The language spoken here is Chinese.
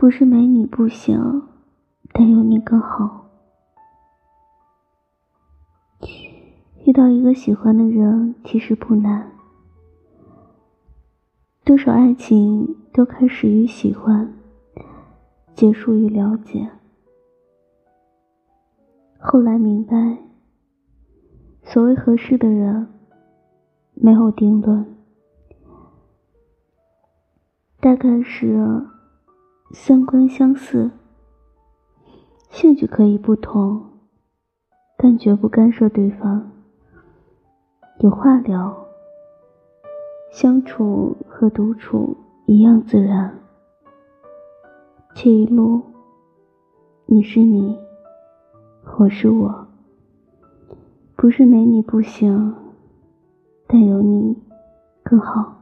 不是没你不行，但有你更好。遇到一个喜欢的人其实不难，多少爱情都开始于喜欢，结束于了解。后来明白，所谓合适的人，没有定论，大概是三观相似，兴趣可以不同，但绝不干涉对方，有话聊，相处和独处一样自然。这一路，你是你。我是我，不是没你不行，但有你更好。